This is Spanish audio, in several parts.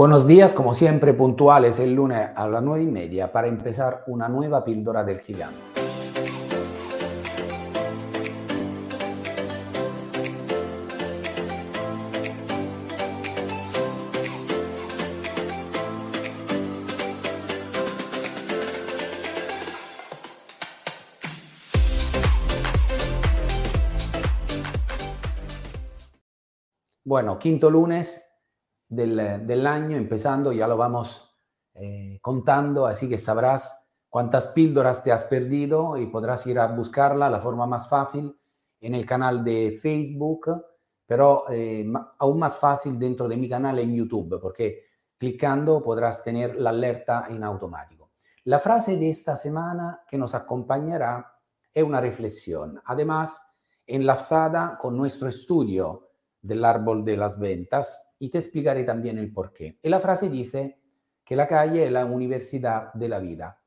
Buenos días, como siempre, puntuales el lunes a las nueve y media para empezar una nueva píldora del gigante. Bueno, quinto lunes del, año, empezando, ya lo vamos eh, contando, así que sabrás cuántas píldoras te has perdido y podrás ir a buscarla, la forma más fácil, en el canal de Facebook, pero eh, aún más fácil dentro de mi canal en YouTube, porque clicando podrás tener la alerta en automático. La frase de esta semana que nos acompañará es una reflexión, además enlazada con nuestro estudio del árbol de las ventas y te explicaré también el por qué. Y la frase dice que la calle es la universidad de la vida.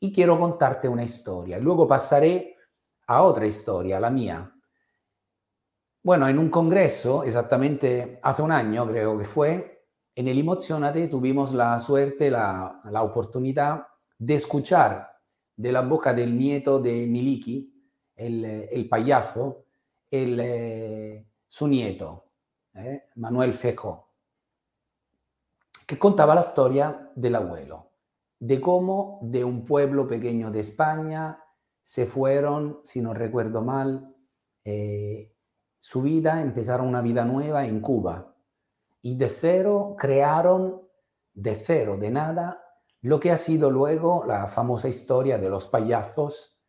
Y quiero contarte una historia. Luego pasaré a otra historia, la mía. Bueno, en un congreso, exactamente hace un año creo que fue, en el Emocionate tuvimos la suerte, la, la oportunidad de escuchar de la boca del nieto de Miliki, el, el payaso, el, eh, su nieto, eh, Manuel Fejo, que contaba la historia del abuelo, de cómo de un pueblo pequeño de España se fueron, si no recuerdo mal, eh, su vida, empezaron una vida nueva en Cuba y de cero crearon, de cero, de nada, lo que ha sido luego la famosa historia de los payasos,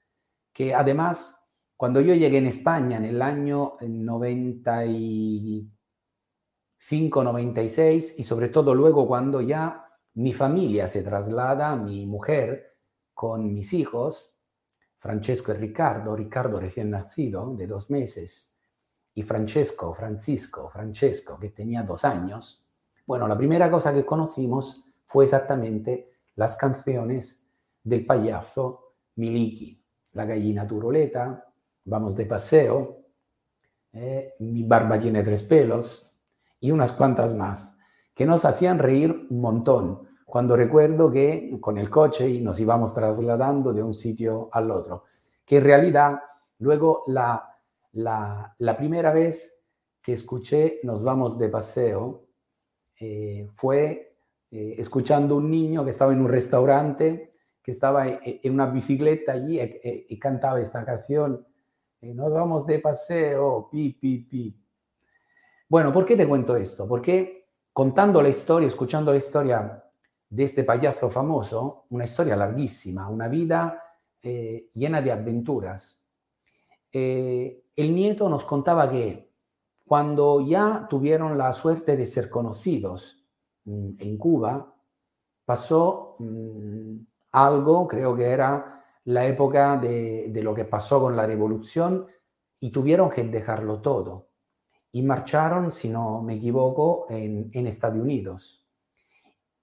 que además cuando yo llegué en España en el año 95, 96 y sobre todo luego cuando ya mi familia se traslada, mi mujer con mis hijos, Francesco y Ricardo, Ricardo recién nacido de dos meses y Francesco, Francisco, Francesco que tenía dos años, bueno, la primera cosa que conocimos fue exactamente las canciones del payaso Miliki, la gallina turoleta, vamos de paseo, eh, mi barba tiene tres pelos y unas cuantas más, que nos hacían reír un montón cuando recuerdo que con el coche y nos íbamos trasladando de un sitio al otro, que en realidad luego la, la, primera vez que escuché Nos vamos de paseo eh, fue eh, escuchando un niño que estaba en un restaurante, que estaba en, una bicicleta allí y cantaba esta canción nos vamos de paseo, pi, pi, pi. Bueno, ¿por qué te cuento esto? Porque contando la historia, escuchando la historia de este payaso famoso, una historia larguísima, una vida eh, llena de aventuras, eh, el nieto nos contaba que cuando ya tuvieron la suerte de ser conocidos mm, en Cuba, pasó mm, algo, creo que era la época de, lo que pasó con la revolución y tuvieron que dejarlo todo. Y marcharon, si no me equivoco, en, Estados Unidos.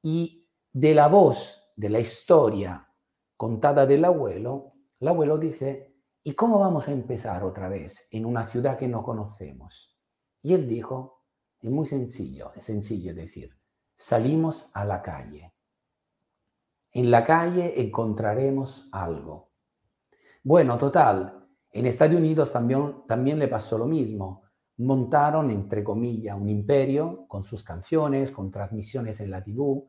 Y de la voz, de la historia contada del abuelo, el abuelo dice, ¿y cómo vamos a empezar otra vez en una ciudad que no conocemos? Y él dijo, es muy sencillo, es sencillo decir, salimos a la calle. En la calle encontraremos algo. Bueno, total, en Estados Unidos también, también le pasó lo mismo. Montaron, entre comillas, un imperio con sus canciones, con transmisiones en la TV,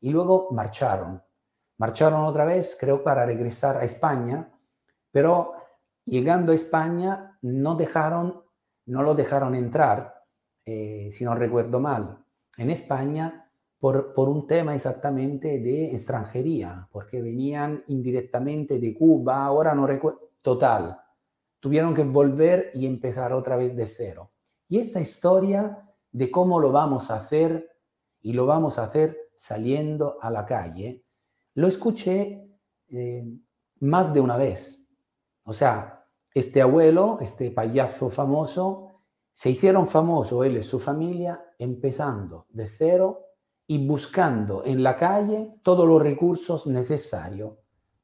y luego marcharon. Marcharon otra vez, creo, para regresar a España, pero llegando a España no dejaron, no lo dejaron entrar, eh, si no recuerdo mal. En España por, un tema exactamente de extranjería, porque venían indirectamente de Cuba, ahora no recuerdo, total, tuvieron que volver y empezar otra vez de cero. Y esta historia de cómo lo vamos a hacer, y lo vamos a hacer saliendo a la calle, lo escuché eh, más de una vez. O sea, este abuelo, este payaso famoso, se hicieron famosos él y su familia empezando de cero y buscando en la calle todos los recursos necesarios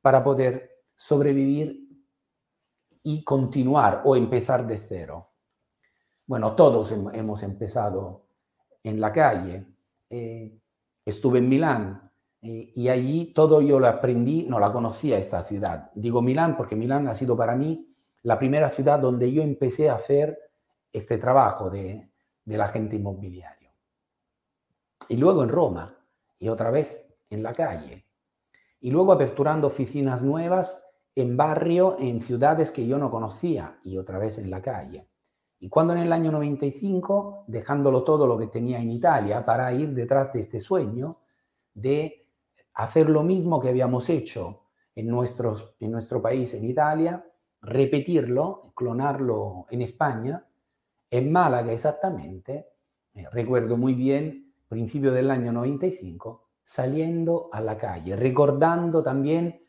para poder sobrevivir y continuar o empezar de cero. Bueno, todos hemos empezado en la calle. Eh, estuve en Milán eh, y allí todo yo lo aprendí, no la conocía esta ciudad. Digo Milán porque Milán ha sido para mí la primera ciudad donde yo empecé a hacer este trabajo de, del agente inmobiliario. Y luego en Roma y otra vez en la calle. Y luego aperturando oficinas nuevas en barrio, en ciudades que yo no conocía y otra vez en la calle. Y cuando en el año 95, dejándolo todo lo que tenía en Italia para ir detrás de este sueño de hacer lo mismo que habíamos hecho en, nuestros, en nuestro país, en Italia, repetirlo, clonarlo en España, en Málaga exactamente, eh, recuerdo muy bien, principio del año 95, saliendo a la calle, recordando también,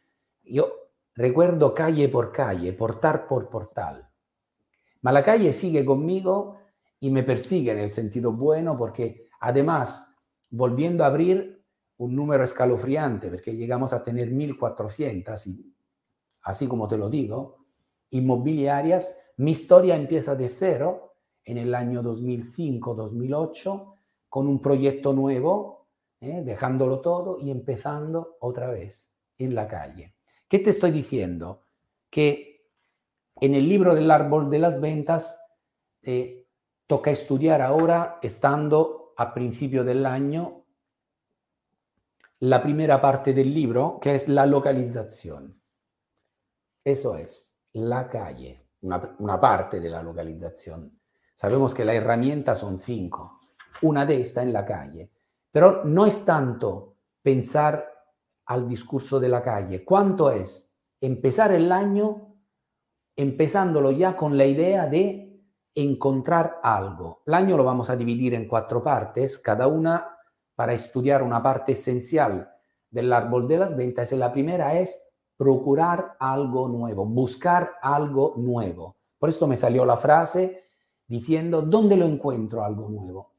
yo recuerdo calle por calle, portal por portal, Ma la calle sigue conmigo y me persigue en el sentido bueno porque además, volviendo a abrir un número escalofriante, porque llegamos a tener 1.400, así como te lo digo, inmobiliarias, mi historia empieza de cero en el año 2005-2008 con un proyecto nuevo, ¿eh? dejándolo todo y empezando otra vez en la calle. ¿Qué te estoy diciendo? Que en el libro del árbol de las ventas eh, toca estudiar ahora, estando a principio del año, la primera parte del libro, que es la localización. Eso es, la calle, una, una parte de la localización. Sabemos que las herramientas son cinco, una de estas en la calle, pero no es tanto pensar al discurso de la calle, cuánto es empezar el año empezándolo ya con la idea de encontrar algo. El año lo vamos a dividir en cuatro partes, cada una para estudiar una parte esencial del árbol de las ventas. La primera es procurar algo nuevo, buscar algo nuevo. Por esto me salió la frase diciendo, ¿dónde lo encuentro algo nuevo?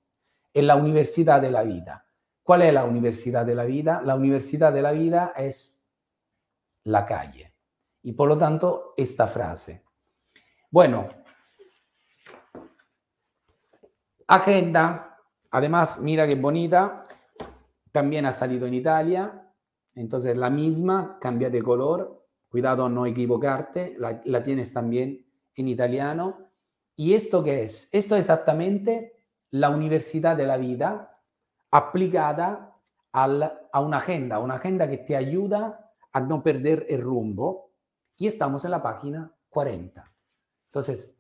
En la universidad de la vida. ¿Cuál es la universidad de la vida? La universidad de la vida es la calle. Y por lo tanto, esta frase. Bueno, agenda, además, mira qué bonita, también ha salido en Italia, entonces la misma, cambia de color, cuidado a no equivocarte, la, la tienes también en italiano. ¿Y esto qué es? Esto es exactamente la universidad de la vida aplicada a una agenda, una agenda que te ayuda a no perder el rumbo, y estamos en la página 40. Entonces,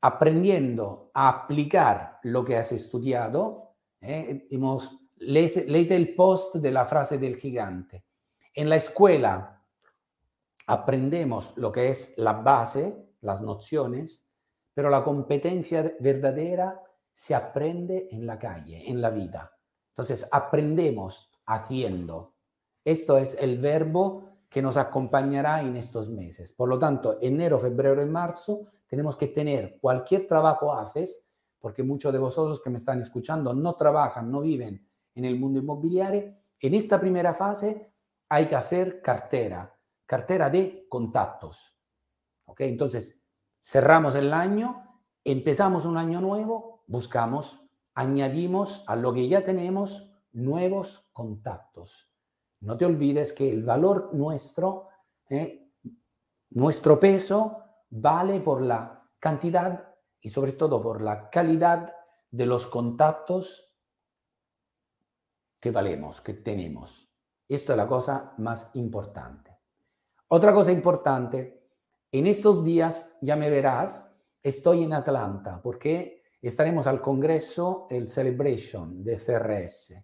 aprendiendo a aplicar lo que has estudiado, eh, hemos, leído el post de la frase del gigante. En la escuela aprendemos lo que es la base, las nociones, pero la competencia verdadera se aprende en la calle, en la vida. Entonces, aprendemos haciendo. Esto es el verbo que nos acompañará en estos meses. Por lo tanto, enero, febrero y marzo tenemos que tener cualquier trabajo haces, porque muchos de vosotros que me están escuchando no trabajan, no viven en el mundo inmobiliario. En esta primera fase hay que hacer cartera, cartera de contactos. ¿Ok? Entonces, cerramos el año, empezamos un año nuevo, buscamos, añadimos a lo que ya tenemos nuevos contactos no te olvides que el valor nuestro, eh, nuestro peso, vale por la cantidad y sobre todo por la calidad de los contactos que valemos, que tenemos. Esto es la cosa más importante. Otra cosa importante, en estos días, ya me verás, estoy en Atlanta porque estaremos al Congreso, el Celebration de CRS.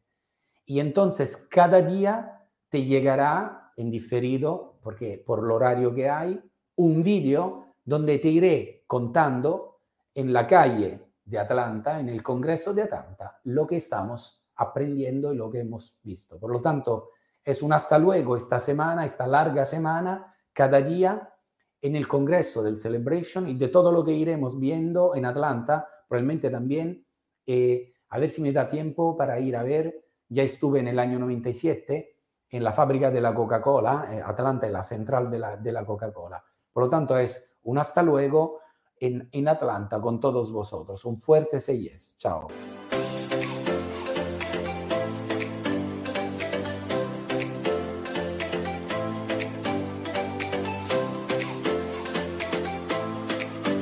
Y entonces cada día te llegará en diferido, porque por el horario que hay, un vídeo donde te iré contando en la calle de Atlanta, en el Congreso de Atlanta, lo que estamos aprendiendo y lo que hemos visto. Por lo tanto, es un hasta luego esta semana, esta larga semana, cada día en el Congreso del Celebration y de todo lo que iremos viendo en Atlanta, probablemente también, eh, a ver si me da tiempo para ir a ver, ya estuve en el año 97 en la fábrica de la Coca-Cola, eh, Atlanta es la central de la, de la Coca-Cola. Por lo tanto, es un hasta luego en, en Atlanta con todos vosotros. Un fuerte yes. Chao.